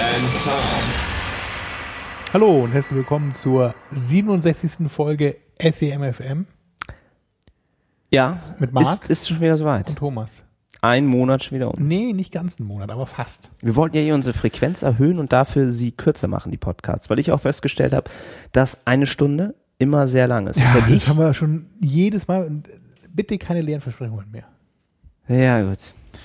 and Tom. Hallo und herzlich willkommen zur 67. Folge SEMFM Ja, Mit Marc? Ist, ist schon wieder soweit. und Thomas. Ein Monat schon wieder um. Nee, nicht ganz einen Monat, aber fast. Wir wollten ja hier unsere Frequenz erhöhen und dafür sie kürzer machen, die Podcasts, weil ich auch festgestellt habe, dass eine Stunde immer sehr lang ist. Ja, das ich, haben wir schon jedes Mal. Bitte keine leeren Versprechungen mehr. ja gut.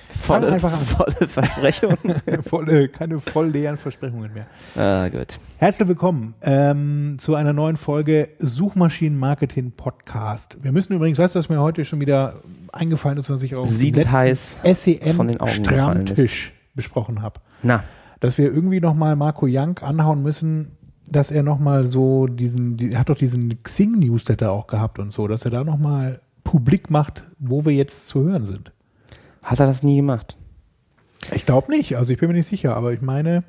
Volle, einfach volle Versprechung. Voll, äh, keine voll leeren Versprechungen mehr. ah, gut. Herzlich willkommen ähm, zu einer neuen Folge Suchmaschinenmarketing Podcast. Wir müssen übrigens, weißt du, was mir heute schon wieder eingefallen ist, was ich auch heiß SEM ist. Stammtisch besprochen habe. Na, dass wir irgendwie nochmal Marco Young anhauen müssen, dass er nochmal so diesen, die, er hat doch diesen Xing-Newsletter auch gehabt und so, dass er da nochmal publik macht, wo wir jetzt zu hören sind. Hat er das nie gemacht? Ich glaube nicht, also ich bin mir nicht sicher, aber ich meine,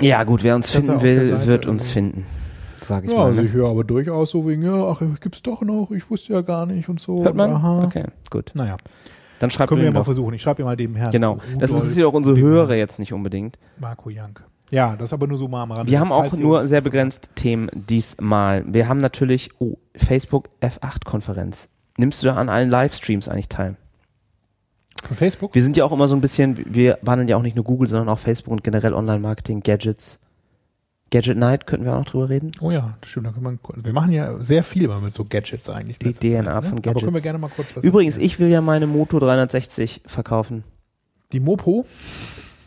Ja gut, wer uns finden will, Seite wird uns finden. Sag ich ja, mal. also Ne? ich höre aber durchaus so wegen, ja, ach, gibt's doch noch, ich wusste ja gar nicht und so. Hört man? Aha. Okay, gut. Naja, Dann schreibt können wir mal versuchen. Ich schreibe ja mal dem Herrn. Genau. Das Rudolf, interessiert auch unsere Hörer jetzt nicht unbedingt. Marco Young. Ja, das aber nur so mal am Rande. Wir haben auch nur sehr begrenzt Themen diesmal. Wir haben natürlich, oh, Facebook F8-Konferenz. Nimmst du da an allen Livestreams eigentlich teil? Von Facebook? Wir sind ja auch immer so ein bisschen, wir waren ja auch nicht nur Google, sondern auch Facebook und generell Online-Marketing, Gadgets. Gadget Night, könnten wir auch noch drüber reden? Oh ja, das stimmt. Da können wir, wir machen ja sehr viel immer mit so Gadgets eigentlich. Die DNA Zeit, ne? von Aber Gadgets. können wir gerne mal kurz was Übrigens, erzählen. ich will ja meine Moto 360 verkaufen. Die Mopo?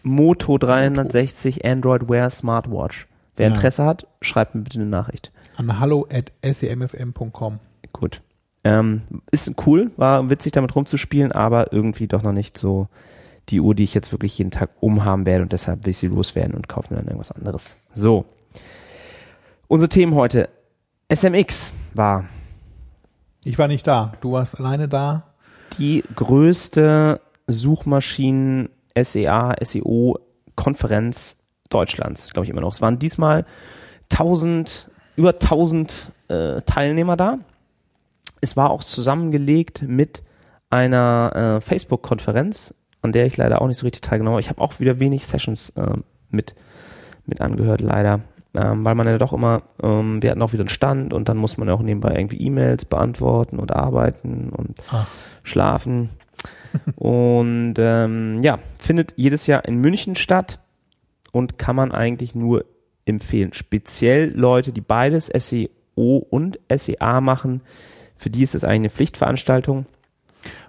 Moto 360 Android Wear Smartwatch. Wer Ja. Interesse hat, schreibt mir bitte eine Nachricht. an hallo at semfm.com. Gut. Ähm, ist cool, war witzig damit rumzuspielen, aber irgendwie doch noch nicht so die Uhr, die ich jetzt wirklich jeden Tag umhaben werde und deshalb will ich sie loswerden und kaufe mir dann irgendwas anderes. So. Unsere Themen heute. SMX war Ich war nicht da. Du warst alleine da. die größte Suchmaschinen SEA, SEO Konferenz Deutschlands, glaube ich immer noch. Es waren diesmal 1000, über 1000 äh, Teilnehmer da. Es war auch zusammengelegt mit einer äh, Facebook-Konferenz, an der ich leider auch nicht so richtig teilgenommen habe. Ich habe auch wieder wenig Sessions äh, mit, mit angehört, leider. Ähm, weil man ja doch immer, ähm, wir hatten auch wieder einen Stand und dann muss man ja auch nebenbei irgendwie E-Mails beantworten und arbeiten und Ah. schlafen. und ähm, ja, findet jedes Jahr in München statt und kann man eigentlich nur empfehlen. Speziell Leute, die beides SEO und SEA machen, für die ist es eigentlich eine Pflichtveranstaltung.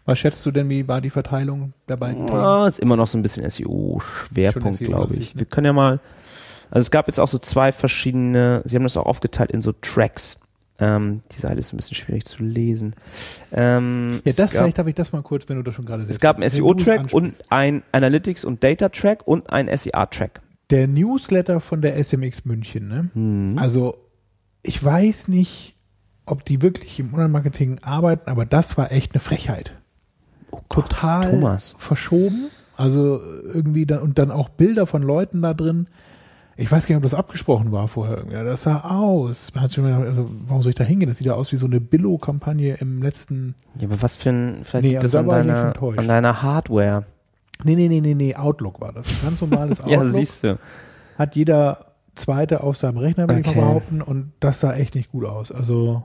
Was schätzt du denn, wie war die Verteilung der beiden Themen? Ah, ist immer noch so ein bisschen SEO-Schwerpunkt, SEO glaube ich. ne? Wir können ja mal, also es gab jetzt auch so zwei verschiedene, sie haben das auch aufgeteilt in so Tracks. Ähm, die Seite ist ein bisschen schwierig zu lesen. Ähm, Ja, das gab, vielleicht darf ich das mal kurz, wenn du das schon gerade es gab einen SEO-Track und ein Analytics- und Data-Track und ein SEA-Track. der Newsletter von der SMX München, ne? Mhm. Also, ich weiß nicht, ob die wirklich im Online-Marketing arbeiten, aber das war echt eine Frechheit. Oh Gott, Total Thomas. verschoben. Also irgendwie dann und dann auch Bilder von Leuten da drin. Ich weiß gar nicht, ob das abgesprochen war vorher. Ja, Das sah aus. Man hat schon gedacht, also, warum soll ich da hingehen? Das sieht ja aus wie so eine Billo-Kampagne im letzten. Ja, aber was für ein, vielleicht Nee, liegt das also da an ich deiner, an deiner Hardware. Nee, nee, nee, nee, nee, Outlook war das. Ein ganz normales Outlook. Ja, siehst du. hat jeder zweite auf seinem Rechner, würde ich Okay. mal behaupten, und das sah echt nicht gut aus. Also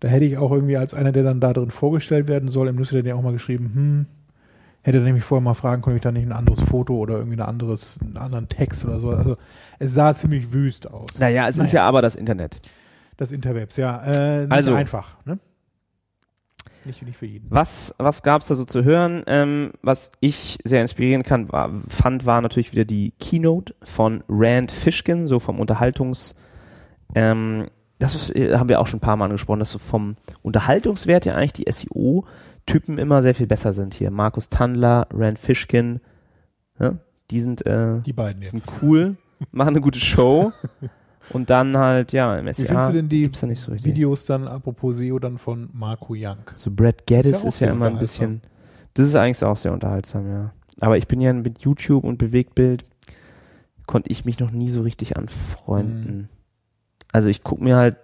da hätte ich auch irgendwie als einer, der dann da drin vorgestellt werden soll, im Newsletter ja auch mal geschrieben, hm, hätte nämlich vorher mal fragen, konnte ich da nicht ein anderes Foto oder irgendwie ein anderes, einen anderen Text oder so. Also es sah ziemlich wüst aus. Naja, es ist ja aber das Internet. Das Interwebs, ja. Äh, nicht Also. einfach, ne? Nicht, nicht für jeden. Was, was gab's da so zu hören? Ähm, was ich sehr inspirieren kann, war, fand, war natürlich wieder die Keynote von Rand Fishkin, so vom Unterhaltungs, ähm, das äh, haben wir auch schon ein paar Mal angesprochen, dass so vom Unterhaltungswert ja eigentlich die SEO-Typen immer sehr viel besser sind hier. Markus Tandler, Rand Fishkin, ne? Die sind, äh, Die beiden sind jetzt. cool, machen eine gute Show. Und dann halt, ja, im Wie SEA findest du denn die da nicht so richtig. Videos dann, apropos SEO, dann von Marco Young? So Brad Geddes Ist ja ist ja, immer ein bisschen, das ist eigentlich auch sehr unterhaltsam, ja. Aber ich bin ja mit YouTube und Bewegtbild, konnte ich mich noch nie so richtig anfreunden. Mhm. Also ich gucke mir halt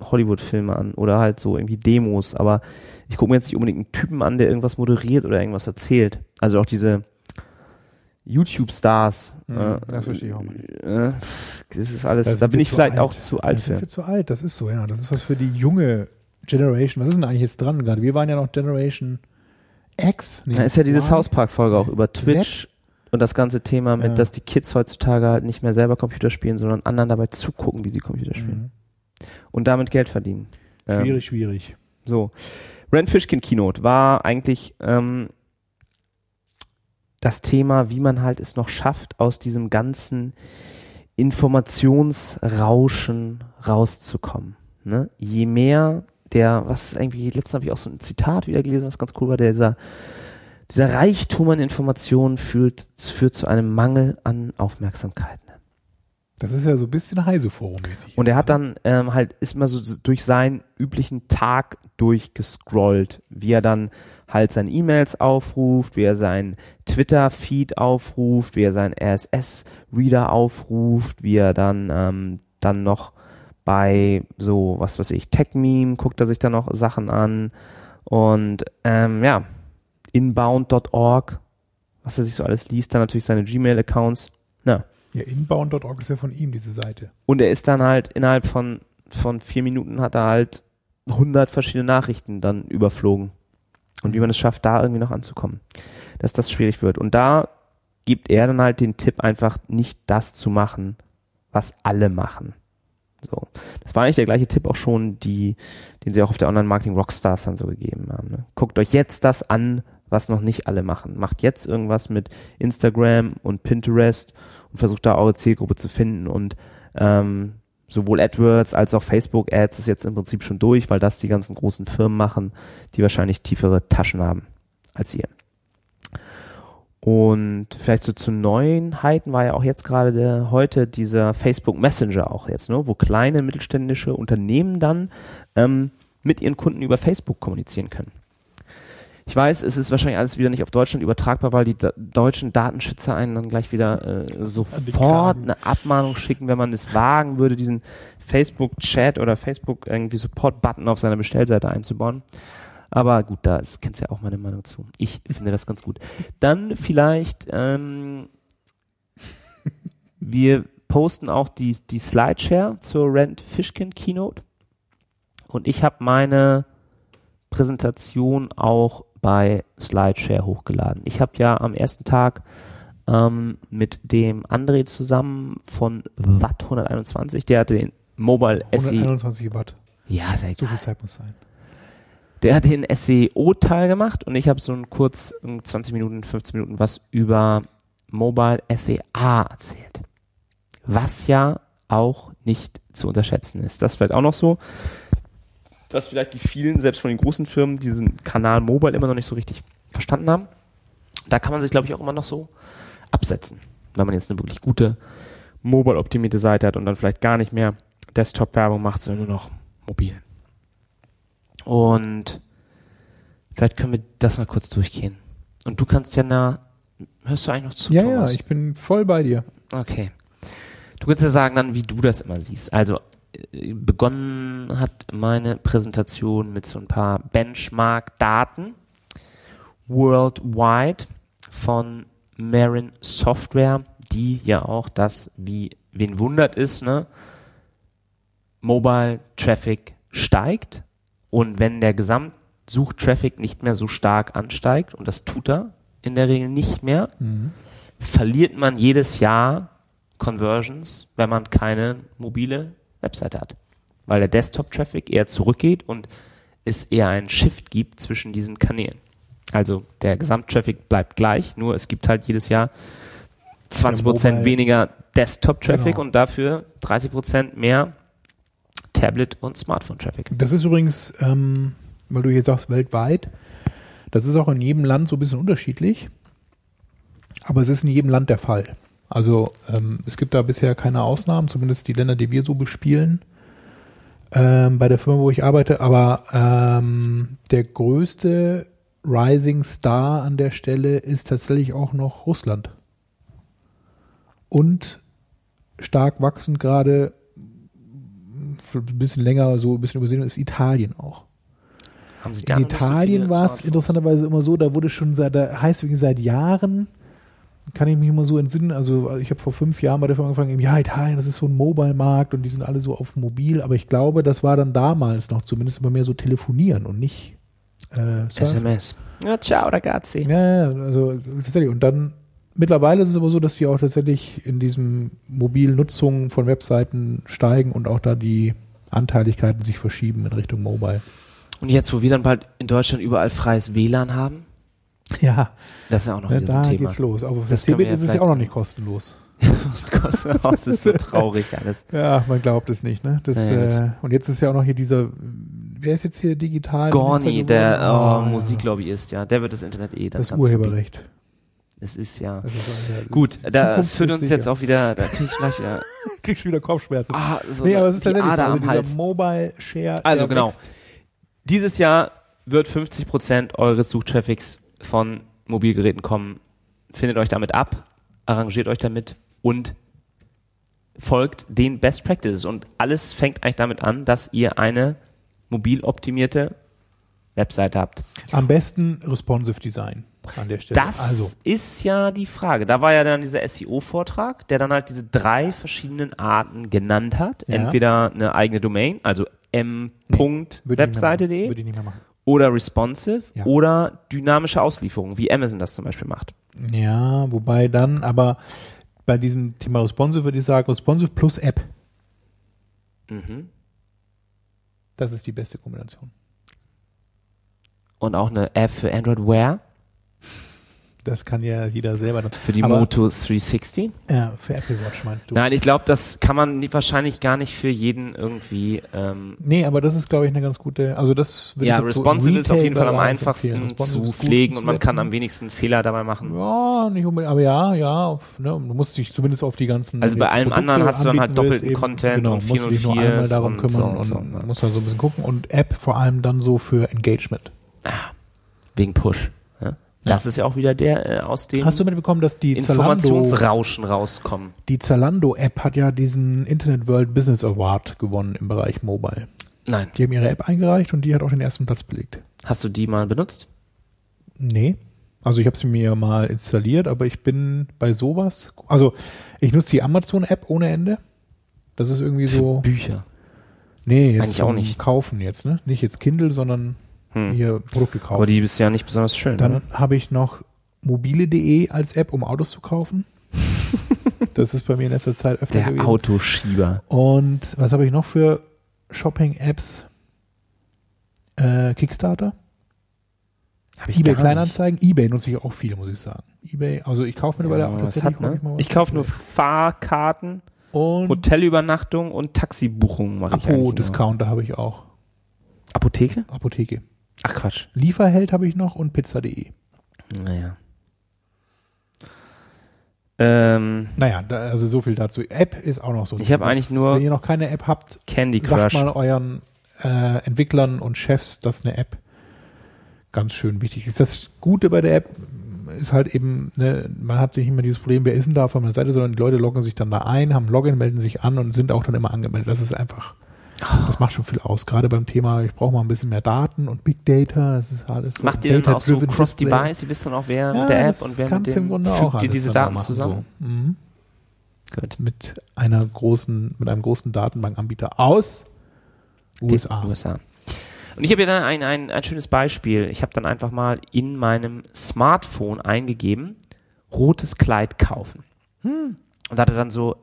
Hollywood-Filme an oder halt so irgendwie Demos, aber ich gucke mir jetzt nicht unbedingt einen Typen an, der irgendwas moderiert oder irgendwas erzählt. Also auch diese YouTube-Stars. Mhm, äh, das verstehe ich auch nicht. Äh, das ist alles, Da da bin ich vielleicht alt. auch zu Da alt sind für. wir zu alt, das ist so, ja. Das ist was für die junge Generation. Was ist denn eigentlich jetzt dran gerade? Wir waren ja noch Generation X. Nee, Da ist ja diese? South Park-Folge auch über Twitch und das ganze Thema mit, Ja. dass die Kids heutzutage halt nicht mehr selber Computer spielen, sondern anderen dabei zugucken, wie sie Computer spielen. Mhm. Und damit Geld verdienen. Ähm, Schwierig, schwierig. So. Rand Fishkin Keynote war eigentlich ähm, das Thema, wie man halt es noch schafft, aus diesem ganzen Informationsrauschen rauszukommen. Ne? Je mehr der, was irgendwie, letztens habe ich auch so ein Zitat wieder gelesen, was ganz cool war, der dieser, dieser Reichtum an Informationen führt, führt zu einem Mangel an Aufmerksamkeit. Ne? Das ist ja so ein bisschen Heise-Forum-mäßig. Und er hat dann ähm, halt, ist mal so durch seinen üblichen Tag durchgescrollt, wie er dann halt seine E-Mails aufruft, wie er seinen Twitter-Feed aufruft, wie er seinen RSS-Reader aufruft, wie er dann, ähm, dann noch bei so, was weiß ich, Tech-Meme guckt er sich dann noch Sachen an und ähm, ja, inbound.org, was er sich so alles liest, dann natürlich seine Gmail-Accounts. Ja, Ja, inbound.org ist ja von ihm, diese Seite. und er ist dann halt innerhalb von, von vier Minuten hat er halt 100 verschiedene Nachrichten dann überflogen. Und wie man es schafft, da irgendwie noch anzukommen. Dass das schwierig wird. Und da gibt er dann halt den Tipp, einfach nicht das zu machen, was alle machen. So. Das war eigentlich der gleiche Tipp auch schon, die, den sie auch auf der Online-Marketing Rockstars dann so gegeben haben. Ne? Guckt euch jetzt das an, was noch nicht alle machen. Macht jetzt irgendwas mit Instagram und Pinterest und versucht da eure Zielgruppe zu finden und ähm, sowohl AdWords als auch Facebook Ads ist jetzt im Prinzip schon durch, weil das die ganzen großen Firmen machen, die wahrscheinlich tiefere Taschen haben als ihr. Und vielleicht so zu Neuheiten war ja auch jetzt gerade der, heute dieser Facebook Messenger auch jetzt, ne, wo kleine mittelständische Unternehmen dann ähm, mit ihren Kunden über Facebook kommunizieren können. Ich weiß, es ist wahrscheinlich alles wieder nicht auf Deutschland übertragbar, weil die da deutschen Datenschützer einen dann gleich wieder äh, sofort eine Abmahnung schicken, wenn man es wagen würde, diesen Facebook-Chat oder Facebook irgendwie Support-Button auf seiner Bestellseite einzubauen. Aber gut, da kennst ja auch meine Meinung zu. Ich finde das ganz gut. Dann vielleicht, ähm, wir posten auch die, die Slideshare zur Rent Fishkin Keynote. Und ich habe meine Präsentation auch bei Slideshare hochgeladen. Ich habe ja am ersten Tag ähm, mit dem André zusammen von Watt 121, der hatte den Mobile SE. 121 Watt. Ja, sehr So viel Zeit muss sein. der hat den SEO-Teil gemacht und ich habe so ein kurz in 20 Minuten, 15 Minuten was über Mobile SEA erzählt. Was ja auch nicht zu unterschätzen ist. Das vielleicht auch noch so, dass vielleicht die vielen, selbst von den großen Firmen, diesen Kanal Mobile immer noch nicht so richtig verstanden haben. Da kann man sich, glaube ich, auch immer noch so absetzen, wenn man jetzt eine wirklich gute mobile-optimierte Seite hat und dann vielleicht gar nicht mehr Desktop-Werbung macht, sondern nur noch mobil. Und vielleicht können wir das mal kurz durchgehen. Und du kannst ja na, hörst du eigentlich noch zu? Ja, Thomas? ja, ich bin voll bei dir. Okay. Du kannst ja sagen dann, wie du das immer siehst. Also begonnen hat meine Präsentation mit so ein paar Benchmark-Daten. Worldwide von Marin Software, die ja auch das, wie wen wundert ist, ne? Mobile Traffic steigt. Und wenn der Gesamtsuchtraffic nicht mehr so stark ansteigt, und das tut er in der Regel nicht mehr, verliert man jedes Jahr Conversions, wenn man keine mobile Webseite hat. Weil der Desktop-Traffic eher zurückgeht und es eher einen Shift gibt zwischen diesen Kanälen. Also der Gesamttraffic bleibt gleich, nur es gibt halt jedes Jahr 20% Mobile- weniger Desktop-Traffic Genau. und dafür 30% mehr Tablet- und Smartphone-Traffic. Das ist übrigens, ähm, weil du hier sagst, weltweit, das ist auch in jedem Land so ein bisschen unterschiedlich. Aber es ist in jedem Land der Fall. Also ähm, es gibt da bisher keine Ausnahmen, zumindest die Länder, die wir so bespielen ähm, bei der Firma, wo ich arbeite. Aber ähm, der größte Rising Star an der Stelle ist tatsächlich auch noch Russland. Und stark wachsend gerade ein bisschen länger, so ein bisschen übersehen ist Italien auch. Haben Sie In so Italien viele war es interessanterweise immer so, da wurde schon seit, da heißt wirklich seit Jahren, kann ich mich immer so entsinnen, also ich habe vor fünf Jahren bei der Firma angefangen, ja, Italien, das ist so ein Mobile-Markt und die sind alle so auf mobil, aber ich glaube, das war dann damals noch zumindest immer mehr so telefonieren und nicht äh. SMS. Ja, ciao, ragazzi. Ja, ja, also tatsächlich. Und dann mittlerweile ist es aber so, dass wir auch tatsächlich in diesem mobilen Nutzung von Webseiten steigen und auch da die Anteiligkeiten sich verschieben in Richtung Mobile. Und jetzt, wo wir dann bald in Deutschland überall freies WLAN haben, Ja, das ist ja auch noch ja wieder so da ein Thema. geht's los. Aber Das ja ist es ja auch noch nicht kostenlos. das ist so traurig alles. Ja, man glaubt es nicht, ne? Das, Ja, äh, und jetzt ist ja auch noch hier dieser, wer ist jetzt hier digital? Gorni, der oh, ja. Musiklobbyist, ja, der wird das Internet eh dann Das ganz verbieten. Urheberrecht. Es ist ja. Das ist ja- Gut, da, das führt uns sicher. jetzt auch wieder, da krieg ich gleich wieder Kriegst schon wieder Kopfschmerzen. ah, so nee, aber es ist tatsächlich Ader so, also am dieser Hals. Mobile Share. Also genau. wächst. Dieses Jahr wird 50% eures Suchtraffics von Mobilgeräten kommen. Findet euch damit ab, arrangiert euch damit und folgt den Best Practices. Und alles fängt eigentlich damit an, dass ihr eine mobil optimierte Webseite habt. Am besten responsive Design an der Stelle. Das also, ist ja die Frage. Da war ja dann dieser SEO-Vortrag, der dann halt diese drei verschiedenen Arten genannt hat. Ja. Entweder eine eigene Domain, also m.webseite.de Würde ich nicht mehr machen. Oder responsive Ja. oder dynamische Auslieferung, wie Amazon das zum Beispiel macht. Ja, wobei dann, aber bei diesem Thema responsive würde ich sagen, responsive plus App. Mhm. Das ist die beste Kombination. Und auch eine App für Android Wear, Das kann ja jeder selber. dann- für die Aber- Moto 360. Ja, für Apple Watch meinst du? Nein, ich glaube, das kann man wahrscheinlich gar nicht für jeden irgendwie. Ähm, Nee, aber das ist, glaube ich, eine ganz gute, also das würde ja, ich jetzt so responsive ist auf jeden Fall am einfachsten. Responsive zu pflegen und man kann am wenigsten Fehler dabei machen. Ja, nicht unbedingt, aber ja, ja, ne, du musst dich zumindest auf die ganzen. Also bei allem Produkte anderen hast du dann halt doppelten Content genau, und dich nur 404s einmal darum und kümmern so und, und so, ja. musst da so ein bisschen gucken und App vor allem dann so für Engagement. Wegen Push. Ja? Das ist ja auch wieder der äh, aus dem Hast du mitbekommen, dass die Zalando, Informationsrauschen rauskommen. die Zalando App hat ja diesen Internet World Business Award gewonnen im Bereich Mobile. Nein. Die haben ihre App eingereicht und die hat auch den ersten Platz belegt. Hast du die mal benutzt? Nee. Also ich habe sie mir mal installiert, aber ich bin bei sowas, also ich nutze die Amazon App ohne Ende. Das ist irgendwie so, Bücher. nee, jetzt Eigentlich auch nicht. Kaufen jetzt, ne? Nicht jetzt Kindle, sondern Hm. hier Produkte kaufen. Aber die ist ja nicht besonders schön. Dann ne? habe ich noch mobile.de als App, um Autos zu kaufen. das ist bei mir in letzter Zeit öfter Der gewesen. Autoschieber. Und was habe ich noch für Shopping-Apps? Äh, Kickstarter, Hab ich eBay Kleinanzeigen, eBay nutze ich auch viel, muss ich sagen. eBay, also ich kaufe mittlerweile Ja, auch was tatsächlich hat, ne? mal Ich kaufe auf nur. Fahrkarten, und Hotelübernachtung und Taxibuchungen. Apo-Discounter habe ich auch. Apotheke? Apotheke. Ach Quatsch. Lieferheld habe ich noch und pizza.de. Naja. Ähm, Naja, da, also so viel dazu. App ist auch noch so. Ich habe eigentlich nur- Wenn ihr noch keine App habt, Candy sagt Crush. mal euren äh, Entwicklern und Chefs, dass eine App ganz schön wichtig ist. Das Gute bei der App ist halt eben, ne, man hat nicht immer dieses Problem, wer ist denn da auf meiner Seite, sondern die Leute loggen sich dann da ein, haben Login, melden sich an und sind auch dann immer angemeldet. Das ist einfach, das macht schon viel aus. Gerade beim Thema, ich brauche mal ein bisschen mehr Daten und Big Data, das ist alles so Macht ihr dann auch so. Cross-Device? Ihr wisst dann auch, wer Ja, der App und wer mit dem fügt alles diese da Daten zusammen? So. Mhm. Gut. Mit einer großen, mit einem großen Datenbankanbieter aus USA. Die USA. Und ich habe ja dann ein, ein, ein schönes Beispiel. Ich habe dann einfach mal in meinem Smartphone eingegeben, rotes Kleid kaufen. Hm. Und hatte dann so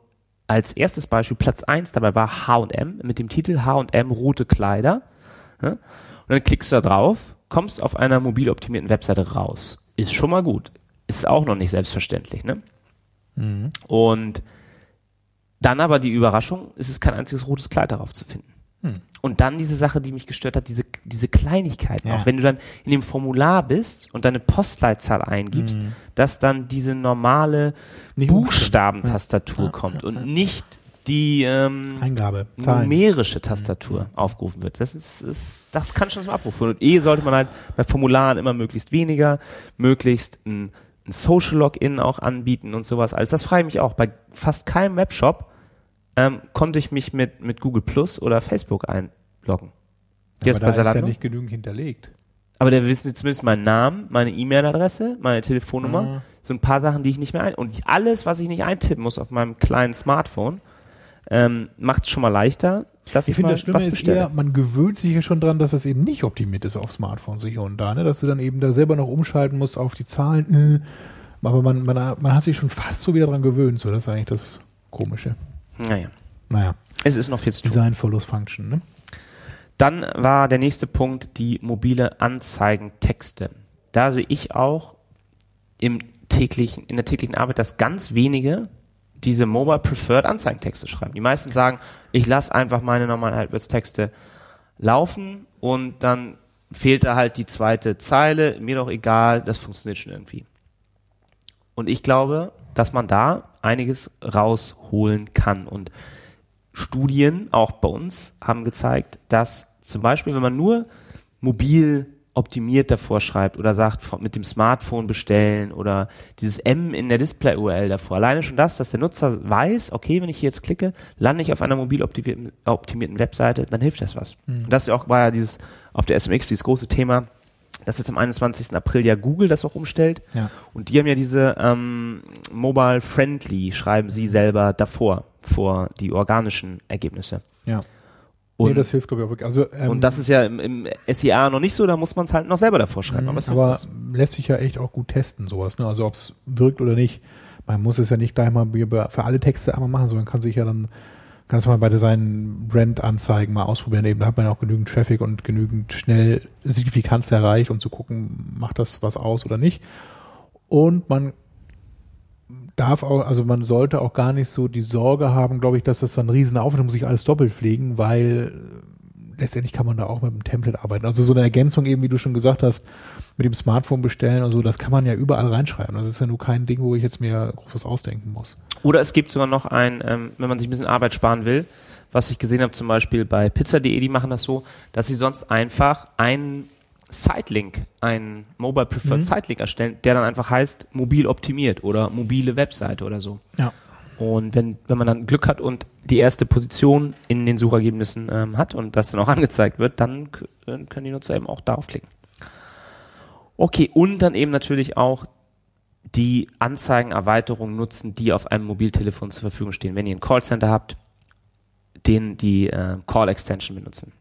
als erstes Beispiel Platz 1 dabei war H&M mit dem Titel H&M rote Kleider. Ja? Und dann klickst du da drauf, kommst auf einer mobil optimierten Webseite raus. Ist schon mal gut. Ist auch noch nicht selbstverständlich, ne? Und dann aber die Überraschung, es ist kein einziges rotes Kleid darauf zu finden. Und dann diese Sache, die mich gestört hat, diese, diese Kleinigkeiten. Ja. Auch wenn du dann in dem Formular bist und deine Postleitzahl eingibst, dass dann diese normale Nicht Buchstabentastatur Ja. kommt und nicht die ähm, Eingabe. Zahlen. numerische Tastatur aufgerufen wird. Das ist, ist das kann schon zum Abruf führen. Und eh sollte man halt bei Formularen immer möglichst weniger, möglichst ein, ein Social Login auch anbieten und sowas. Alles das frage ich mich auch. Bei fast keinem Webshop ähm, konnte ich mich mit, mit Google Plus oder Facebook einloggen. Jetzt Aber da ist ja nicht genügend hinterlegt. Aber da wissen sie zumindest meinen Namen, meine E-Mail-Adresse, meine Telefonnummer. Mhm. So ein paar Sachen, die ich nicht mehr ein. Und alles, was ich nicht eintippen muss auf meinem kleinen Smartphone, ähm, macht es schon mal leichter, dass ich, Ich finde, das Schlimme ist eher, man gewöhnt sich ja schon dran, dass das eben nicht optimiert ist auf Smartphones so hier und da, ne? dass du dann eben da selber noch umschalten musst auf die Zahlen. Äh, aber man, man, man hat sich schon fast so wieder dran gewöhnt. So, das ist eigentlich das Komische. Naja, Naja, es ist noch viel zu tun. Design follows Function. Ne? Dann war der nächste Punkt die mobile Anzeigentexte. Da sehe ich auch im täglichen, in der täglichen Arbeit, dass ganz wenige diese Mobile Preferred Anzeigentexte schreiben. Die meisten sagen, ich lasse einfach meine normalen AdWords-Texte laufen und dann fehlt da halt die zweite Zeile, mir doch egal, das funktioniert schon irgendwie. Und ich glaube, dass man da einiges rausholen kann. Und Studien, auch bei uns, haben gezeigt, dass zum Beispiel, wenn man nur mobil optimiert davor schreibt oder sagt, mit dem Smartphone bestellen oder dieses M in der Display-URL davor. Alleine schon das, dass der Nutzer weiß, okay, wenn ich hier jetzt klicke, lande ich auf einer mobil optimierten, Webseite, dann hilft das was. Und das ist ja auch, war ja dieses, auf der SMX, dieses große Thema, dass jetzt am 21. April ja Google das auch umstellt. Ja. Und die haben ja diese ähm, Mobile Friendly, schreiben sie selber davor, vor die organischen Ergebnisse. Ja. Und, nee, das hilft, glaube ich, auch wirklich. Also, ähm, und das ist ja im, im SEA noch nicht so, da muss man es halt noch selber davor schreiben. Aber, es hilft aber was. lässt sich ja echt auch gut testen, sowas. Ne? Also ob es wirkt oder nicht. Man muss es ja nicht gleich mal für alle Texte einmal machen, sondern kann sich ja dann, kann es mal bei seinen Brand-Anzeigen mal ausprobieren. Eben, da hat man auch genügend Traffic und genügend schnell Signifikanz erreicht, um zu gucken, macht das was aus oder nicht. Und man darf auch, also man sollte auch gar nicht so die Sorge haben, glaube ich, dass das dann riesen Aufwand muss ich alles doppelt pflegen, weil letztendlich kann man da auch mit dem Template arbeiten. Also so eine Ergänzung eben, wie du schon gesagt hast, mit dem Smartphone bestellen und so, das kann man ja überall reinschreiben. Das ist ja nur kein Ding, wo ich jetzt mir groß ausdenken muss. Oder es gibt sogar noch ein, ähm, wenn man sich ein bisschen Arbeit sparen will, was ich gesehen habe, zum Beispiel bei pizza.de, die machen das so, dass sie sonst einfach einen Sitelink, einen Mobile Preferred Mhm. Sitelink erstellen, der dann einfach heißt mobil optimiert oder mobile Webseite oder so. Ja. Und wenn, wenn man dann Glück hat und die erste Position in den Suchergebnissen ähm, hat und das dann auch angezeigt wird, dann dann können die Nutzer eben auch darauf klicken. Okay, und dann eben natürlich auch die Anzeigenerweiterung nutzen, die auf einem Mobiltelefon zur Verfügung stehen. Wenn ihr ein Callcenter habt, den die äh, Call Extension benutzen.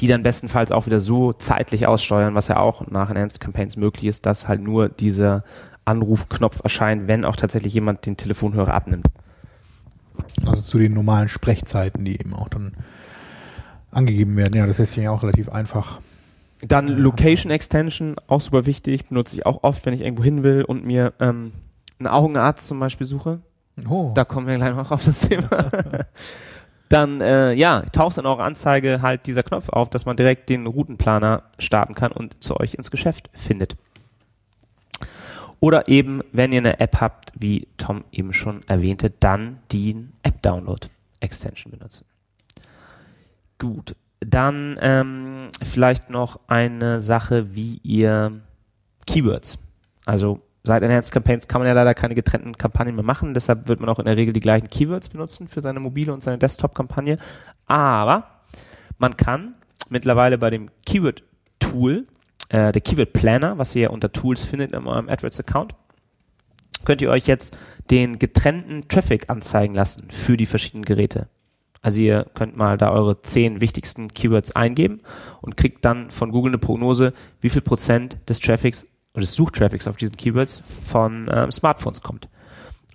Die dann bestenfalls auch wieder so zeitlich aussteuern, was ja auch nach Enhanced Campaigns möglich ist, dass halt nur dieser Anrufknopf erscheint, wenn auch tatsächlich jemand den Telefonhörer abnimmt. Also zu den normalen Sprechzeiten, die eben auch dann angegeben werden. Ja, das lässt sich ja auch relativ einfach. Dann Location Extension, auch super wichtig, benutze ich auch oft, wenn ich irgendwo hin will und mir ähm, einen Augenarzt zum Beispiel suche. Oh, Da kommen wir gleich noch auf das Thema. dann, äh, ja, taucht in eurer Anzeige halt dieser Knopf auf, dass man direkt den Routenplaner starten kann und zu euch ins Geschäft findet. Oder eben, wenn ihr eine App habt, wie Tom eben schon erwähnte, dann den App-Download-Extension benutzen. Gut, dann ähm, vielleicht noch eine Sache, wie ihr Keywords, also seit Enhanced Campaigns kann man ja leider keine getrennten Kampagnen mehr machen, deshalb wird man auch in der Regel die gleichen Keywords benutzen für seine mobile und seine Desktop-Kampagne. Aber man kann mittlerweile bei dem Keyword-Tool, äh, der Keyword Planner, was ihr ja unter Tools findet in eurem AdWords-Account, könnt ihr euch jetzt den getrennten Traffic anzeigen lassen für die verschiedenen Geräte. Also ihr könnt mal da eure zehn wichtigsten Keywords eingeben und kriegt dann von Google eine Prognose, wie viel Prozent des Traffics oder des Suchtraffics auf diesen Keywords von ähm, Smartphones kommt.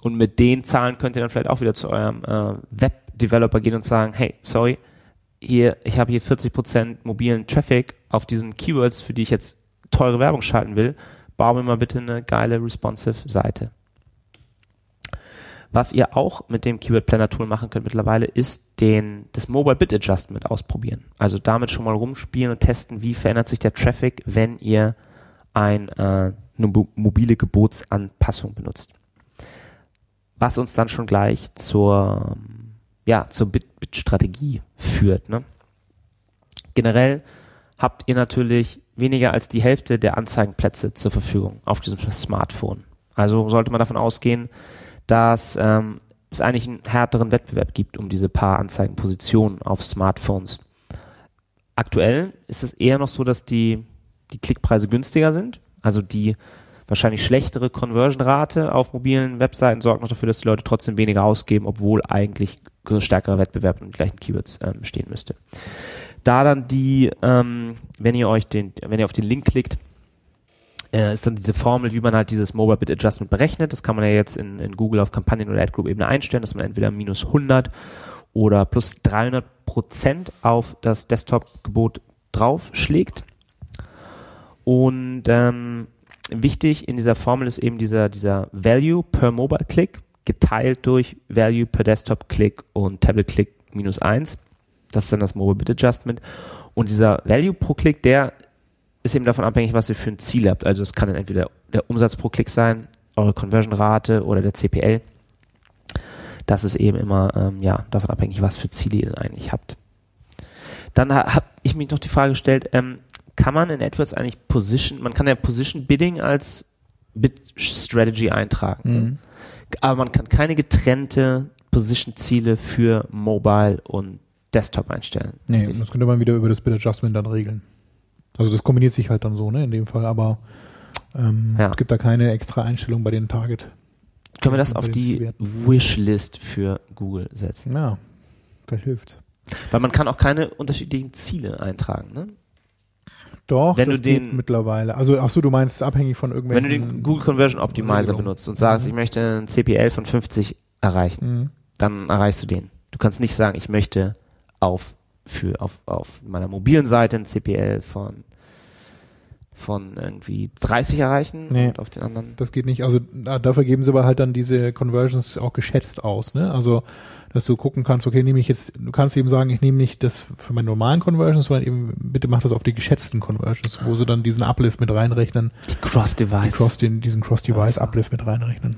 Und mit den Zahlen könnt ihr dann vielleicht auch wieder zu eurem äh, Web-Developer gehen und sagen, hey, sorry, hier, ich habe hier 40% mobilen Traffic auf diesen Keywords, für die ich jetzt teure Werbung schalten will, bau mir mal bitte eine geile responsive Seite. Was ihr auch mit dem Keyword Planner Tool machen könnt mittlerweile, ist den, das Mobile Bit Adjustment ausprobieren. Also damit schon mal rumspielen und testen, wie verändert sich der Traffic, wenn ihr ein, äh, eine mobile Gebotsanpassung benutzt. Was uns dann schon gleich zur, ja, zur Bit-Bit-Strategie führt. Ne? Generell habt ihr natürlich weniger als die Hälfte der Anzeigenplätze zur Verfügung auf diesem Smartphone. Also sollte man davon ausgehen, dass ähm, es eigentlich einen härteren Wettbewerb gibt um diese paar Anzeigenpositionen auf Smartphones. Aktuell ist es eher noch so, dass die, die Klickpreise günstiger sind. Also die wahrscheinlich schlechtere Conversion-Rate auf mobilen Webseiten sorgt noch dafür, dass die Leute trotzdem weniger ausgeben, obwohl eigentlich stärkerer Wettbewerb mit gleichen Keywords ähm, bestehen müsste. Da dann die, ähm, wenn ihr euch den, wenn ihr auf den Link klickt, äh, ist dann diese Formel, wie man halt dieses Mobile Bit Adjustment berechnet. Das kann man ja jetzt in, in Google auf Kampagnen- oder Ad-Group-Ebene einstellen, dass man entweder minus 100 oder plus 300 Prozent auf das Desktop-Gebot draufschlägt. Und ähm, wichtig in dieser Formel ist eben dieser, dieser Value per Mobile Click geteilt durch Value per Desktop Click und Tablet Click minus 1. Das ist dann das Mobile Bit Adjustment. Und dieser Value pro Klick, der ist eben davon abhängig, was ihr für ein Ziel habt. Also es kann dann entweder der Umsatz pro Klick sein, eure Conversion-Rate oder der CPL. Das ist eben immer ähm, ja, davon abhängig, was für Ziele ihr denn eigentlich habt. Dann ha habe ich mich noch die Frage gestellt, ähm, kann man in AdWords eigentlich Position, man kann ja Position Bidding als Bid Strategy eintragen. Mhm. Aber man kann keine getrennte Position Ziele für Mobile und Desktop einstellen. Nee, richtig? das könnte man wieder über das Bid Adjustment dann regeln. Also das kombiniert sich halt dann so, ne, in dem Fall, aber ähm, ja. es gibt da keine extra Einstellung bei den Target. Können wir das auf die Wishlist für Google setzen? Ja, das hilft. Weil man kann auch keine unterschiedlichen Ziele eintragen, ne? Doch, wenn das du den mittlerweile. Also ach so, du meinst abhängig von irgendwelchen. Wenn du den Google Conversion Optimizer benutzt und sagst, mhm. ich möchte einen CPL von 50 erreichen, mhm. dann erreichst du den. Du kannst nicht sagen, ich möchte auf für auf, auf meiner mobilen Seite ein CPL von von irgendwie 30 erreichen nee, und auf den anderen. Das geht nicht. Also dafür geben sie aber halt dann diese Conversions auch geschätzt aus, ne? Also dass du gucken kannst, okay, nehme ich jetzt, du kannst eben sagen, ich nehme nicht das für meine normalen Conversions, sondern eben bitte mach das auf die geschätzten Conversions, wo sie dann diesen Uplift mit reinrechnen. Die Cross-Device. Die Cross, den, diesen Cross-Device-Uplift mit reinrechnen.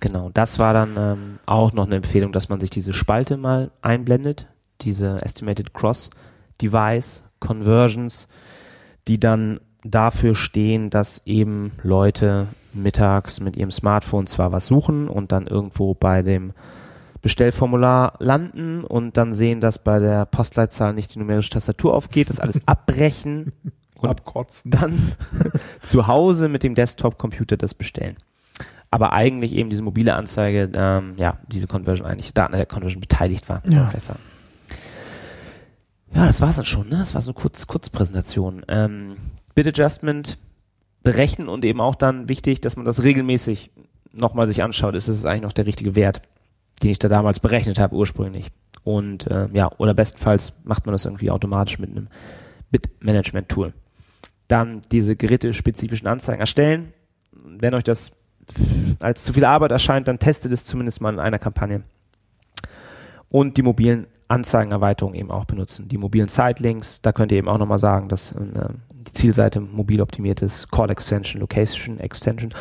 Genau, das war dann ähm, auch noch eine Empfehlung, dass man sich diese Spalte mal einblendet, diese Estimated Cross Device Conversions, die dann dafür stehen, dass eben Leute mittags mit ihrem Smartphone zwar was suchen und dann irgendwo bei dem Bestellformular landen und dann sehen, dass bei der Postleitzahl nicht die numerische Tastatur aufgeht, das alles abbrechen und Abkotzen. dann zu Hause mit dem Desktop-Computer das bestellen aber eigentlich eben diese mobile Anzeige, ähm, ja, diese Conversion eigentlich, Daten der Conversion beteiligt war. Ja. Ja, das war's dann schon, ne? Das war so eine kurz, Kurzpräsentation. Ähm, Bit Adjustment berechnen und eben auch dann wichtig, dass man das regelmäßig nochmal sich anschaut. Ist es eigentlich noch der richtige Wert, den ich da damals berechnet habe ursprünglich? Und äh, ja, oder bestenfalls macht man das irgendwie automatisch mit einem Bit-Management-Tool. Dann diese gerätespezifischen Anzeigen erstellen. Wenn euch das als zu viel Arbeit erscheint, dann testet es zumindest mal in einer Kampagne. Und die mobilen Anzeigenerweiterungen eben auch benutzen. Die mobilen Sitelinks, da könnt ihr eben auch nochmal sagen, dass äh, die Zielseite mobil optimiert ist, Call Extension, Location Extension.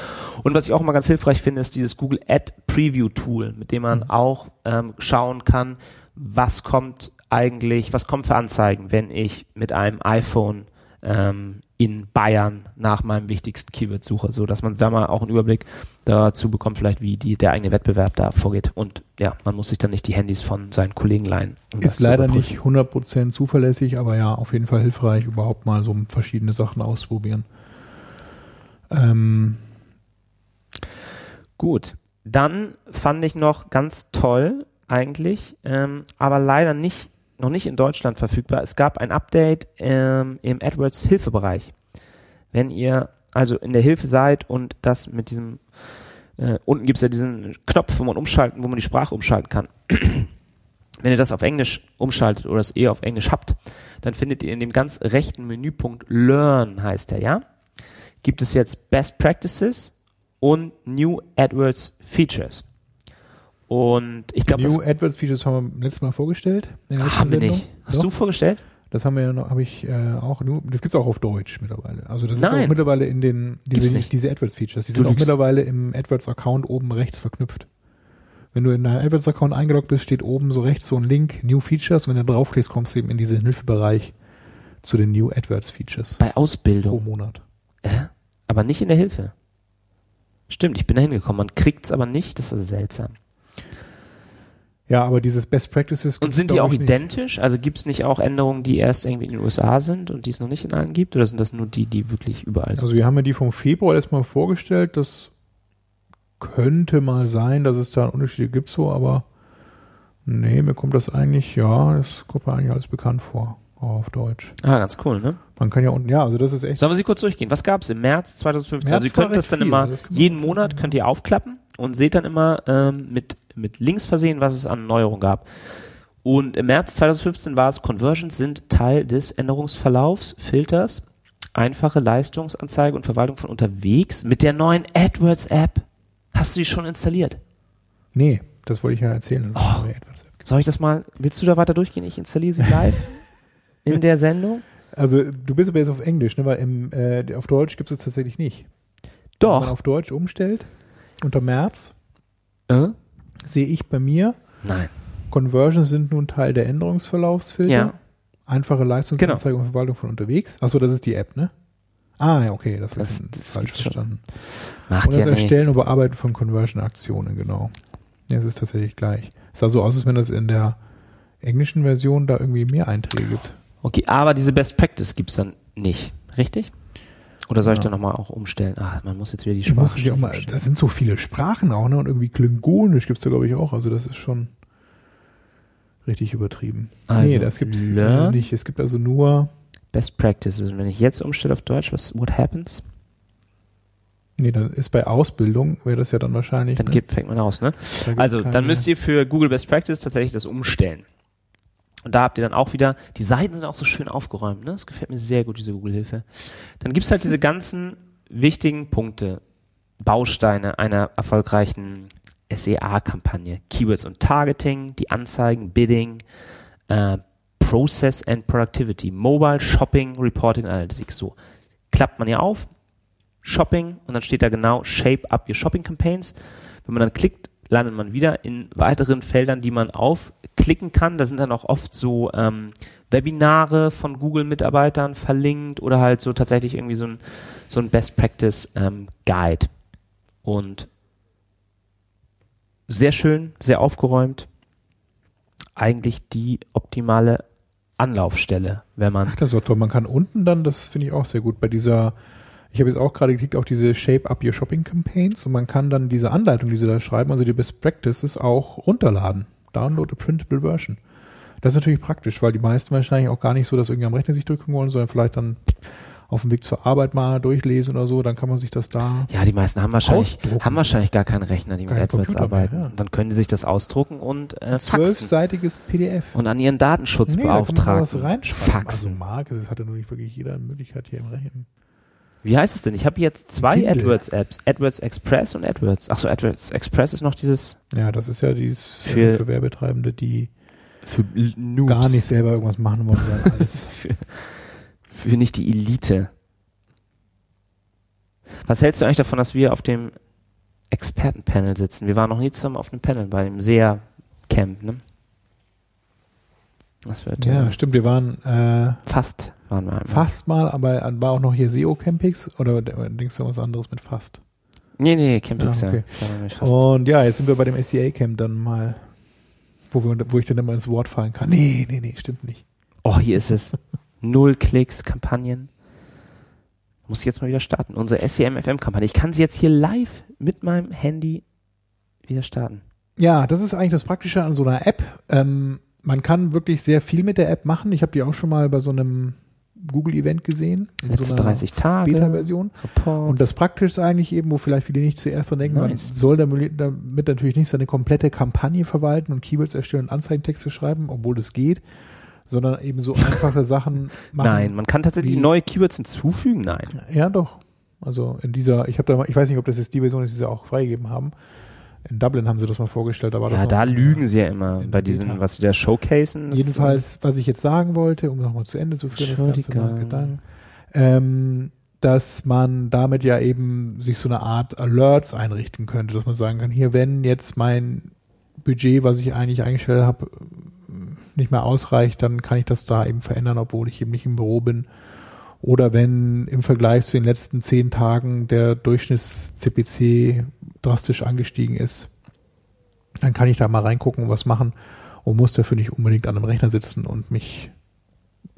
Und was ich auch immer ganz hilfreich finde, ist dieses Google Ad Preview Tool, mit dem man mhm. auch ähm, schauen kann, was kommt eigentlich, was kommt für Anzeigen, wenn ich mit einem iPhone ähm, in Bayern nach meinem wichtigsten Keyword suche, so dass man da mal auch einen Überblick dazu bekommt, vielleicht wie die, der eigene Wettbewerb da vorgeht. Und ja, man muss sich dann nicht die Handys von seinen Kollegen leihen. Um ist leider nicht 100% zuverlässig, aber ja, auf jeden Fall hilfreich, überhaupt mal so verschiedene Sachen ausprobieren. Ähm. Gut, dann fand ich noch ganz toll eigentlich, ähm, aber leider nicht noch nicht in Deutschland verfügbar. Es gab ein Update ähm, im AdWords Hilfebereich. Wenn ihr also in der Hilfe seid und das mit diesem äh, unten gibt es ja diesen Knopf, wo man umschalten, wo man die Sprache umschalten kann. Wenn ihr das auf Englisch umschaltet oder es eher auf Englisch habt, dann findet ihr in dem ganz rechten Menüpunkt Learn heißt der, ja? Gibt es jetzt Best Practices und New AdWords Features. Und ich glaube, New AdWords Features haben wir letztes Mal vorgestellt. haben wir nicht. Hast Doch, du vorgestellt? Das haben wir ja noch, habe ich äh, auch nur, das gibt's auch auf Deutsch mittlerweile. Also das ist Nein. auch mittlerweile in den, diese, diese AdWords Features, die Du sind auch lügst. mittlerweile im AdWords Account oben rechts verknüpft. Wenn du in deinem AdWords Account eingeloggt bist, steht oben so rechts so ein Link, New Features, und wenn du draufklickst, kommst du eben in diesen Hilfebereich zu den New AdWords Features Bei pro Ausbildung. Monat. Äh? Aber nicht in der Hilfe. Stimmt, ich bin da hingekommen. Man kriegt's aber nicht. Das ist seltsam. Ja, aber dieses Best Practices Und sind die auch ich, nicht. identisch? Also gibt's nicht auch Änderungen, die erst irgendwie in den USA sind und die es noch nicht in allen gibt? Oder sind das nur die, die wirklich überall sind? Also wir haben ja die vom Februar erstmal vorgestellt. Das könnte mal sein, dass es da Unterschiede gibt so, aber nee, mir kommt das eigentlich, ja, das kommt mir eigentlich alles bekannt vor. Auch auf Deutsch. ah, ganz cool, ne? Man kann ja unten, ja, also das ist echt. Sollen wir sie kurz durchgehen? Was gab's im März 2015? März also ihr könnt das dann viel, immer, also das jeden Monat könnt ihr aufklappen und seht dann immer ähm, mit, mit Links versehen, was es an Neuerungen gab. Und im März 2015 war es, Conversions sind Teil des Änderungsverlaufs, Filters, einfache Leistungsanzeige und Verwaltung von unterwegs mit der neuen AdWords-App. Hast du die schon installiert? Nee, das wollte ich ja erzählen. Oh. Soll ich das mal, willst du da weiter durchgehen? Ich installiere sie live in der Sendung? Also du bist aber jetzt auf Englisch, ne? weil im, äh, auf Deutsch gibt es tatsächlich nicht. Wenn man Doch. auf Deutsch umstellt, unter März, Äh? sehe ich bei mir, Nein. Conversions sind nun Teil der Änderungsverlaufsfilter. Ja. Einfache Leistungsanzeige und Verwaltung von unterwegs. Achso, das ist die App, ne? Ah, ja, okay, das Das- das falsch verstanden. Macht Und das ja Erstellen nichts. und Bearbeiten von Conversion-Aktionen, genau. Ja, es ist tatsächlich gleich. Es sah so aus, als wenn es in der englischen Version da irgendwie mehr Einträge gibt. Okay, aber diese Best Practice gibt's dann nicht, richtig? Oder soll ich Ja. da nochmal auch umstellen? Ah, man muss jetzt wieder die Sprache auch mal, umstellen. da sind so viele Sprachen auch, ne? Und irgendwie Klingonisch gibt's da, glaube ich, auch. Also das ist schon richtig übertrieben. Also, nee, das gibt's äh, learn. nicht. Es gibt also nur, Best Practices. Und wenn ich jetzt umstelle auf Deutsch, was what happens? nee, dann ist bei Ausbildung, wäre das ja dann wahrscheinlich. Dann ne? geht, fängt man aus, ne? Da Also, dann müsst ihr für Google Best Practice tatsächlich das umstellen. Und da habt ihr dann auch wieder, die Seiten sind auch so schön aufgeräumt, ne? Das gefällt mir sehr gut, diese Google-Hilfe. Dann gibt's halt diese ganzen wichtigen Punkte, Bausteine einer erfolgreichen SEA-Kampagne. Keywords und Targeting, die Anzeigen, Bidding, äh, Process and Productivity, Mobile, Shopping, Reporting, Analytics. So. Klappt man ja auf, Shopping und dann steht da genau Shape up your Shopping Campaigns. Wenn man dann klickt, landet man wieder in weiteren Feldern, die man aufklicken kann. Da sind dann auch oft so ähm, Webinare von Google-Mitarbeitern verlinkt oder halt so tatsächlich irgendwie so ein, so ein Best Practice ähm, Guide. Und sehr schön, sehr aufgeräumt. Eigentlich die optimale Anlaufstelle, wenn man Ach, das ist doch toll. Man kann unten dann, das finde ich auch sehr gut, bei dieser, ich habe jetzt auch gerade geklickt auf diese Shape Up Your Shopping Campaigns und man kann dann diese Anleitung, die sie da schreiben, also die Best Practices auch runterladen. Download a printable version. Das ist natürlich praktisch, weil die meisten wahrscheinlich auch gar nicht so das irgendwie am Rechner sich drücken wollen, sondern vielleicht dann auf dem Weg zur Arbeit mal durchlesen oder so, dann kann man sich das da. Ja, die meisten haben wahrscheinlich, Ausdrucken. haben wahrscheinlich gar keinen Rechner, die mit Keinen AdWords Computer mehr, arbeiten. ja. Und dann können die sich das ausdrucken und äh, faxen. Zwölfseitiges PDF. Und an ihren Nee, da kann man Datenschutzbeauftragten was reinschreiben. faxen. Also Marc, das hatte nur nicht wirklich jeder Möglichkeit hier im Rechnen. Wie heißt es denn? Ich habe jetzt zwei Kindle. AdWords-Apps. AdWords Express und AdWords. Achso, AdWords Express ist noch dieses Ja, das ist ja dieses Für- für Werbetreibende, die für Noobs. gar nicht selber irgendwas machen wollen, sondern alles. für, für nicht die Elite. Was hältst du eigentlich davon, dass wir auf dem Expertenpanel sitzen? Wir waren noch nie zusammen auf einem Panel bei dem SEA-Camp, ne? Das wird ja, ja, stimmt, wir waren äh, fast waren wir einmal. fast mal, aber war auch noch hier SEO Campix oder denkst du was anderes mit fast? Nee, nee, Campings, Ja, ja. okay. Fast. Und ja, jetzt sind wir bei dem SEA Camp dann mal, wo, wir, wo ich dann immer ins Wort fallen kann. Nee, nee, nee, stimmt nicht. Oh, hier ist es. Null Klicks, Kampagnen. Muss ich jetzt mal wieder starten. Unsere SEM-FM-Kampagne. Ich kann sie jetzt hier live mit meinem Handy wieder starten. Ja, das ist eigentlich das Praktische an so einer App. Ähm, man kann wirklich sehr viel mit der App machen. Ich habe die auch schon mal bei so einem Google-Event gesehen. In Letzte so einer 30 Tage. Beta-Version. Und das Praktische ist eigentlich eben, wo vielleicht viele nicht zuerst dran denken, Nice. man soll damit, damit natürlich nicht seine komplette Kampagne verwalten und Keywords erstellen und Anzeigentexte schreiben, obwohl das geht, sondern eben so einfache Sachen machen. Nein, man kann tatsächlich neue Keywords hinzufügen. Nein. Ja, doch. Also in dieser, ich habe da, mal- ich weiß nicht, ob das jetzt die Version ist, die sie auch freigegeben haben. In Dublin haben sie das mal vorgestellt, da war das Ja, noch- da lügen sie ja immer bei diesen, Beta. was sie da showcasen. das- Jedenfalls, was ich jetzt sagen wollte, um nochmal zu Ende zu führen, das ganze mal Gedanken, ähm, dass man damit ja eben sich so eine Art Alerts einrichten könnte, dass man sagen kann, hier, wenn jetzt mein Budget, was ich eigentlich eingestellt habe, nicht mehr ausreicht, dann kann ich das da eben verändern, obwohl ich eben nicht im Büro bin. Oder wenn im Vergleich zu den letzten zehn Tagen der Durchschnitts-CPC drastisch angestiegen ist, dann kann ich da mal reingucken und was machen und muss dafür nicht unbedingt an einem Rechner sitzen und mich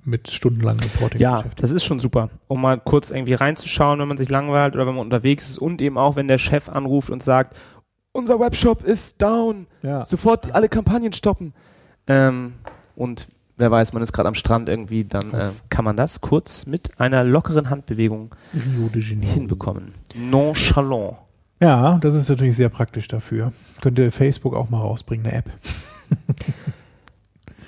mit stundenlangem Reporting Ja, das ist schon super, um mal kurz irgendwie reinzuschauen, wenn man sich langweilt oder wenn man unterwegs ist und eben auch, wenn der Chef anruft und sagt, unser Webshop ist down, Ja. sofort alle Kampagnen stoppen. Ähm, und wer weiß, man ist gerade am Strand irgendwie, dann äh, kann man das kurz mit einer lockeren Handbewegung hinbekommen. Nonchalant. Ja, das ist natürlich sehr praktisch dafür. Könnte Facebook auch mal rausbringen, eine App.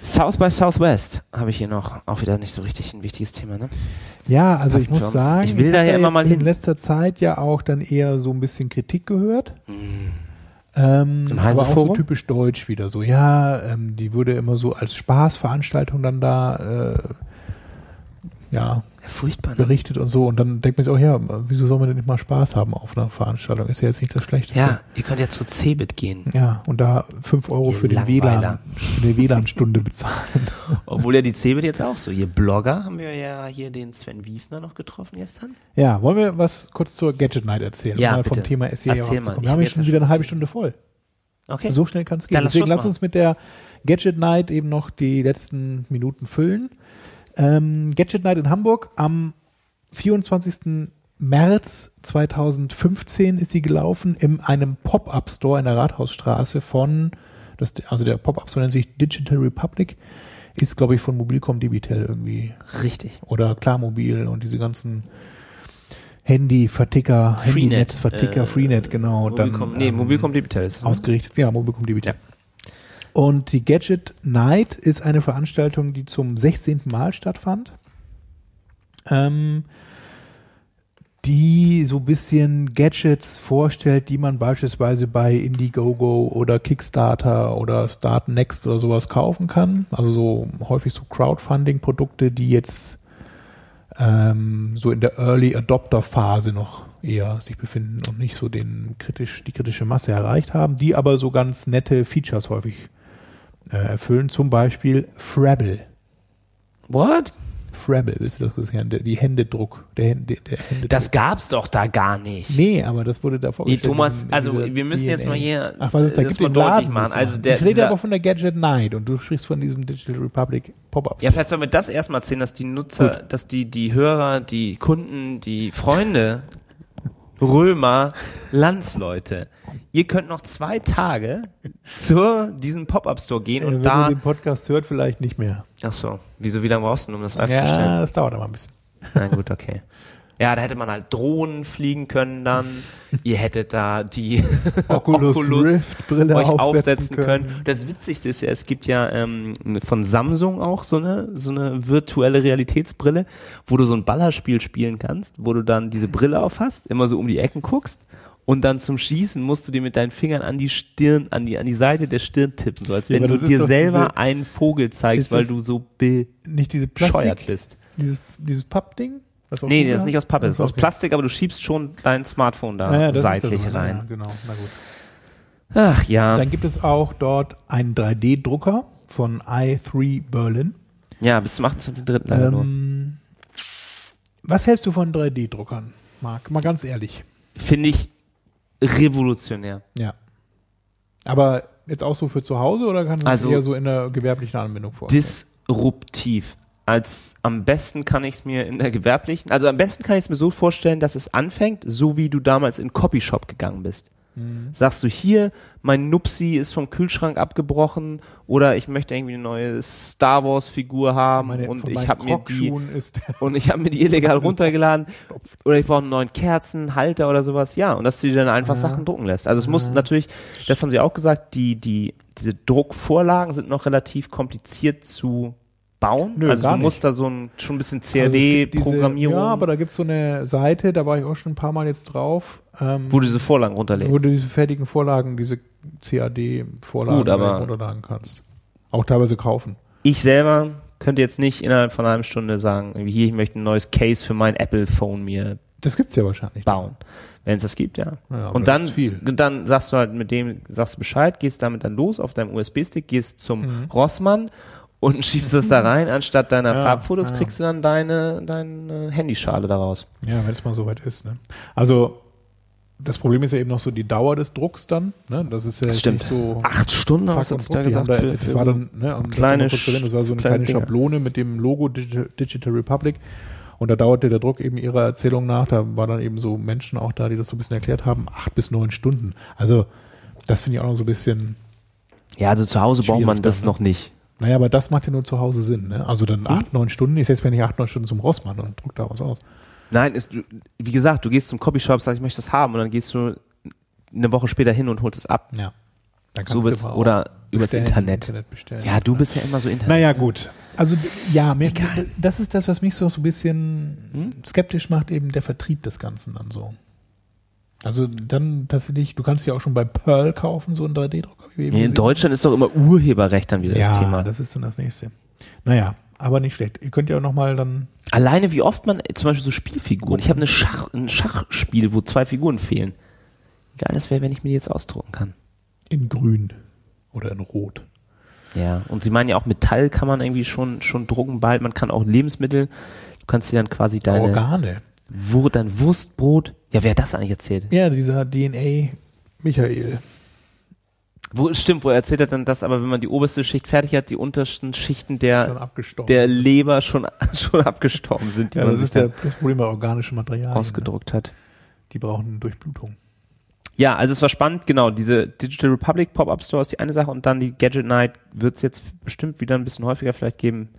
South by Southwest habe ich hier noch. Auch wieder nicht so richtig ein wichtiges Thema, ne? Ja, also Passt ich muss sagen, Ich will hab da ja immer mal in hin. letzter Zeit ja auch dann eher so ein bisschen Kritik gehört. Mm. Ähm, Im aber auch so typisch deutsch wieder so. Ja, ähm, die würde immer so als Spaßveranstaltung dann da äh, Ja, furchtbar, ne? berichtet und so. Und dann denkt man sich auch, ja, wieso soll man denn nicht mal Spaß haben auf einer Veranstaltung? Ist ja jetzt nicht das Schlechteste. Ja, ihr könnt ja zu Cebit gehen. Ja, und da 5 Euro Ihr für, den. WLAN, für eine WLAN-Stunde bezahlen. Obwohl ja die Cebit jetzt auch so. Ihr Blogger haben wir ja hier den Sven Wiesner noch getroffen gestern. Ja, wollen wir was kurz zur Gadget Night erzählen? Ja, um mal vom bitte. Thema SEA Erzähl mal. Wir haben ja jetzt schon wieder eine halbe. Stunde voll. Okay. So schnell kann es gehen. Dann Deswegen lass uns mit der Gadget Night eben noch die letzten Minuten füllen. Ähm, Gadget Night in Hamburg am 24. März 2015 ist sie gelaufen in einem Pop-Up-Store in der Rathausstraße von, das, also der Pop-Up-Store nennt sich Digital Republic, ist glaube ich von Mobilcom Debitel irgendwie Richtig. oder Klarmobil und diese ganzen Handy-Verticker, Freenet, Handynetz-Verticker, äh, Freenet, genau. Mobilcom, nee, ähm, Mobilcom Debitel ist es. ne? Ausgerichtet, ja, Mobilcom Debitel. Und die Gadget Night ist eine Veranstaltung, die zum 16. Mal stattfand. Ähm, die so ein bisschen Gadgets vorstellt, die man beispielsweise bei Indiegogo oder Kickstarter oder Start Next oder sowas kaufen kann. Also so häufig so Crowdfunding-Produkte, die jetzt ähm, so in der Early Adopter Phase noch eher sich befinden und nicht so den kritisch, die kritische Masse erreicht haben, die aber so ganz nette Features häufig äh, erfüllen. Zum Beispiel Frabble. What? Frabble, wisst ihr das die Händedruck, der, Hände, der Händedruck. Das gab's doch da gar nicht. Nee, aber das wurde da Nee, vorgestellt. Thomas, in- in also wir müssen jetzt DNA. mal hier Ach, was ist da? das Gibt mal deutlich machen. Also der, ich rede aber von der Gadget Night und du sprichst von diesem Digital Republic Pop-Up. Ja, vielleicht sollen wir das erstmal erzählen, dass die Nutzer, dass die, die Hörer, die Kunden, die Freunde, Römer, Landsleute, ihr könnt noch zwei Tage zu diesem Pop-Up-Store gehen und Wenn da, du den Podcast hört, vielleicht nicht mehr. ach so, wieso, wie lange brauchst du, denn, um das live zu Ja, stellen? das dauert aber ein bisschen. Na gut, okay. Ja, da hätte man halt Drohnen fliegen können dann. Ihr hättet da die Oculus Rift Brille euch aufsetzen aufsetzen können. können. Das Witzigste ist ja, es gibt ja ähm, von Samsung auch so eine so eine virtuelle Realitätsbrille, wo du so ein Ballerspiel spielen kannst, wo du dann diese Brille auf hast, immer so um die Ecken guckst und dann zum Schießen musst du dir mit deinen Fingern an die Stirn, an die an die Seite der Stirn tippen, so als Ja, wenn du dir selber diese- einen Vogel zeigst, weil du so bescheuert Nicht diese Plastik, bist. dieses, dieses Pappding? Auch Nee, Google das ist nicht aus Pappe, das ist aus Okay. Plastik, aber du schiebst schon dein Smartphone da Ja, ja, das seitlich das, rein. Ja, genau, na gut. Ach ja. Dann gibt es auch dort einen 3D-Drucker von i3 Berlin. Ja, bis zum 28.3. leider nur. Ähm, was hältst du von 3D-Druckern, Marc? Mal ganz ehrlich. Finde ich revolutionär. Ja. Aber jetzt auch so für zu Hause oder kannst du es Also- eher so in der gewerblichen Anwendung vorstellen? Disruptiv. Als am besten kann ich es mir in der gewerblichen, also am besten kann ich es mir so vorstellen, dass es anfängt, so wie du damals in Copyshop gegangen bist. Mhm. Sagst du hier, mein Nupsi ist vom Kühlschrank abgebrochen oder ich möchte irgendwie eine neue Star Wars Figur haben Meine- und ich meinen habe mir die und ich habe mir die illegal runtergeladen oder ich brauche einen neuen Kerzenhalter oder sowas. Ja, und dass du dir dann einfach Sachen drucken lässt. Also es muss natürlich, das haben sie auch gesagt, die die diese Druckvorlagen sind noch relativ kompliziert zu bauen? Nö, also du musst nicht. da so ein, schon ein bisschen Also es gibt CAD-Programmierung, Ja, aber da gibt es so eine Seite, da war ich auch schon ein paar Mal jetzt drauf. Ähm, wo du diese Vorlagen runterlegst. wo du diese fertigen Vorlagen, diese CAD-Vorlagen Gut, aber- runterladen kannst. Auch teilweise kaufen. Ich selber könnte jetzt nicht innerhalb von einer halben Stunde sagen, hier, ich möchte ein neues Case für mein Apple-Phone mir Das gibt's ja wahrscheinlich. bauen. Wenn es das gibt, ja. Ja, und da dann, und dann sagst du halt mit dem, sagst du Bescheid, gehst damit dann los auf deinem USB-Stick, gehst zum Mhm. Rossmann und schiebst es da rein. Anstatt deiner Ja, Farbfotos ja. kriegst du dann deine, deine Handyschale daraus. Ja, wenn es mal soweit ist. Ne? Also das Problem ist ja eben noch so die Dauer des Drucks dann. Ne? Das ist ja Das stimmt. nicht so Acht Stunden hast du jetzt da gesagt. da, für- jetzt- für das war so- dann, ne, um das kleine zu erwähnen, das war so eine kleine kleine. Schablone mit dem Logo Digital, Republic. Und da dauerte der Druck eben ihrer Erzählung nach. Da war dann eben so Menschen auch da, die das so ein bisschen erklärt haben. Acht bis neun Stunden. Also das finde ich auch noch so ein bisschen Ja, also zu Hause braucht man das dann, ne? noch nicht. Naja, aber das macht ja nur zu Hause Sinn. Ne? Also dann acht, neun Stunden. Ich setze mir nicht acht, neun Stunden zum Rossmann und druck da was aus. Nein, ist, wie gesagt, du gehst zum Copyshop, sagst, ich möchte das haben und dann gehst du eine Woche später hin und holst es ab. Ja. Dann So wird's, oder übers bestellen, Internet. bestellen. Ja, du bist ja immer so Internet. Naja, gut. Also ja, mir, das ist das, was mich so, so ein bisschen Hm? skeptisch macht, eben der Vertrieb des Ganzen dann so. Also dann tatsächlich, du kannst ja auch schon bei Pearl kaufen, so einen 3D-Drucker. wie Nee, in Deutschland ist doch immer Urheberrecht dann wieder haben. das Ja, Thema. das ist dann das nächste. Naja, aber nicht schlecht. Ihr könnt ja auch nochmal dann, Alleine wie oft man, zum Beispiel so Spielfiguren. Ich habe eine Schach, ein Schachspiel, wo zwei Figuren fehlen. Geil, das wäre, wenn ich mir die jetzt ausdrucken kann. in grün oder in rot. Ja, und sie meinen ja auch Metall kann man irgendwie schon, schon drucken bald. Man kann auch Lebensmittel, du kannst dir dann quasi deine, Organe. Wur, dein Wurstbrot. Ja, wer hat das eigentlich erzählt? Ja, dieser DNA Michael. Wo, stimmt, wo er erzählt hat dann, dass aber wenn man die oberste Schicht fertig hat, die untersten Schichten der, der Leber schon, schon abgestorben sind, die ja, man das sich ist der, dann das Problem bei organischen Materialien. Ne? ausgedruckt hat. Die brauchen Durchblutung. Ja, also es war spannend, genau, diese Digital Republic Pop-Up Store ist die eine Sache und dann die Gadget Night wird es jetzt bestimmt wieder ein bisschen häufiger vielleicht geben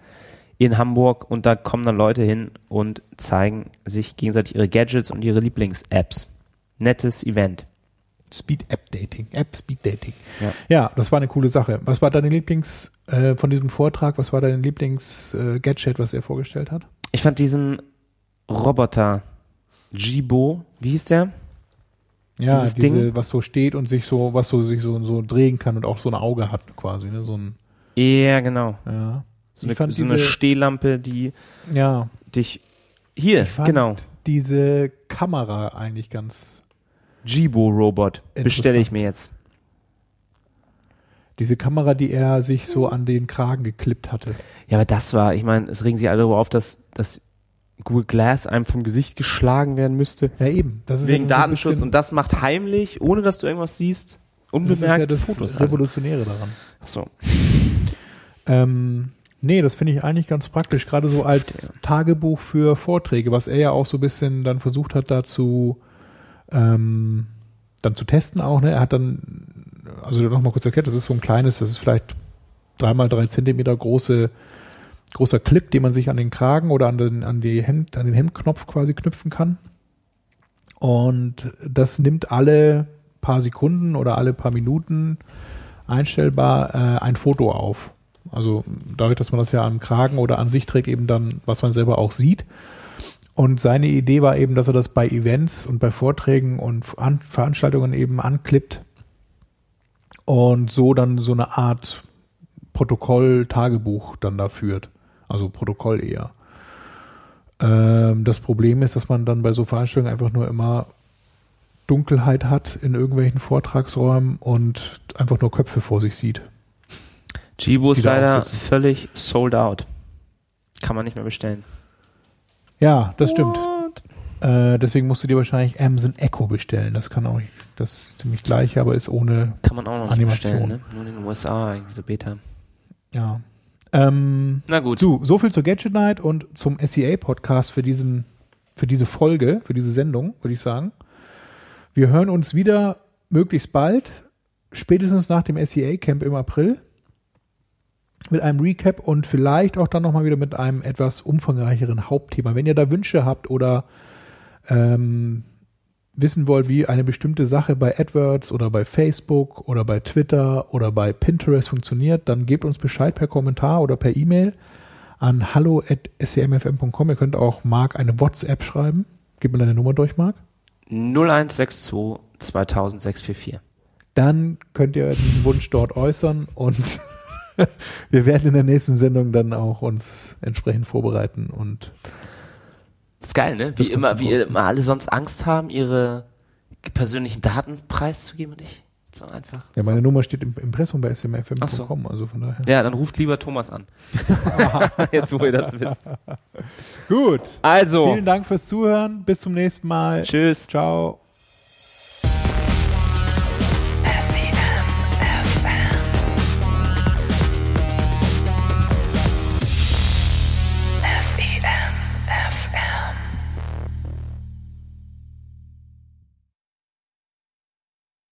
in Hamburg und da kommen dann Leute hin und zeigen sich gegenseitig ihre Gadgets und ihre Lieblings-Apps. Nettes Event. Speed App Dating, App Speed Dating. Ja. Ja, das war eine coole Sache. Was war deine Lieblings äh, von diesem Vortrag? Was war dein Lieblings äh, Gadget, was er vorgestellt hat? Ich fand diesen Roboter Jibo, wie hieß der? Ja, Dieses diese, Ding? was so steht und sich so, was so sich so, so drehen kann und auch so ein Auge hat quasi, ne? So ein, Ja, genau. ja. So Ich eine, so eine diese- Stehlampe, die Ja, dich hier, ich fand genau. diese Kamera eigentlich ganz, Jibo Robot bestelle ich mir jetzt. diese Kamera, die er sich so an den Kragen geklippt hatte. Ja, aber das war, ich meine, es regen sich alle darüber auf, dass, dass Google Glass einem vom Gesicht geschlagen werden müsste. Ja, eben. Wegen so Datenschutz. bisschen- und das macht heimlich, ohne dass du irgendwas siehst, das ist ja unbemerkt das Fotos. an. Revolutionäre daran. Ach so. Ähm, nee, das finde ich eigentlich ganz praktisch, gerade so als. Tagebuch für Vorträge, was er ja auch so ein bisschen dann versucht hat, dazu ähm, dann zu testen auch. Ne? Er hat dann, also nochmal kurz erklärt, das ist so ein kleines, das ist vielleicht dreimal drei Zentimeter große, großer Clip, den man sich an den Kragen oder an den, an die Hemd, an den Hemdknopf quasi knüpfen kann. Und das nimmt alle paar Sekunden oder alle paar Minuten einstellbar äh, ein Foto auf. Also dadurch, dass man das ja am Kragen oder an sich trägt, eben dann, was man selber auch sieht. Und seine Idee war eben, dass er das bei Events und bei Vorträgen und an Veranstaltungen eben anklippt und so dann so eine Art Protokoll-Tagebuch dann da führt. Also Protokoll eher. Ähm, das Problem ist, dass man dann bei so Veranstaltungen einfach nur immer Dunkelheit hat in irgendwelchen Vortragsräumen und einfach nur Köpfe vor sich sieht. Jibo ist leider völlig sold out. Kann man nicht mehr bestellen. Ja, das stimmt. What? Äh, deswegen musst du dir wahrscheinlich Amazon Echo bestellen. Das kann auch das ziemlich gleiche, aber ist ohne, Kann man auch noch nicht Animation. bestellen, ne? Nur in den USA, irgendwie so Beta. ja. Ähm, Na gut. du, so viel zur Gadget Night und zum SEA-Podcast für diesen, für diese Folge, für diese Sendung, würde ich sagen. Wir hören uns wieder möglichst bald, spätestens nach dem SEA-Camp im April, mit einem Recap und vielleicht auch dann nochmal wieder mit einem etwas umfangreicheren Hauptthema. Wenn ihr da Wünsche habt oder ähm, wissen wollt, wie eine bestimmte Sache bei AdWords oder bei Facebook oder bei Twitter oder bei Pinterest funktioniert, dann gebt uns Bescheid per Kommentar oder per E-Mail an hallo.scmfm.com. Ihr könnt auch Marc eine WhatsApp schreiben. Gib mir deine Nummer durch, Marc. 0162 200644. Dann könnt ihr diesen Wunsch dort äußern und wir werden in der nächsten Sendung dann auch uns entsprechend vorbereiten und Das ist geil, ne? Wie immer, wie immer alle sonst Angst haben, ihre persönlichen Daten preiszugeben und ich so einfach. ja, meine so. Nummer steht im Impressum bei Ach so. smfm.com, also von daher. Ja, dann ruft lieber Thomas an. Jetzt, wo ihr das wisst. Gut. Also, Vielen Dank fürs Zuhören. Bis zum nächsten Mal. tschüss. Ciao.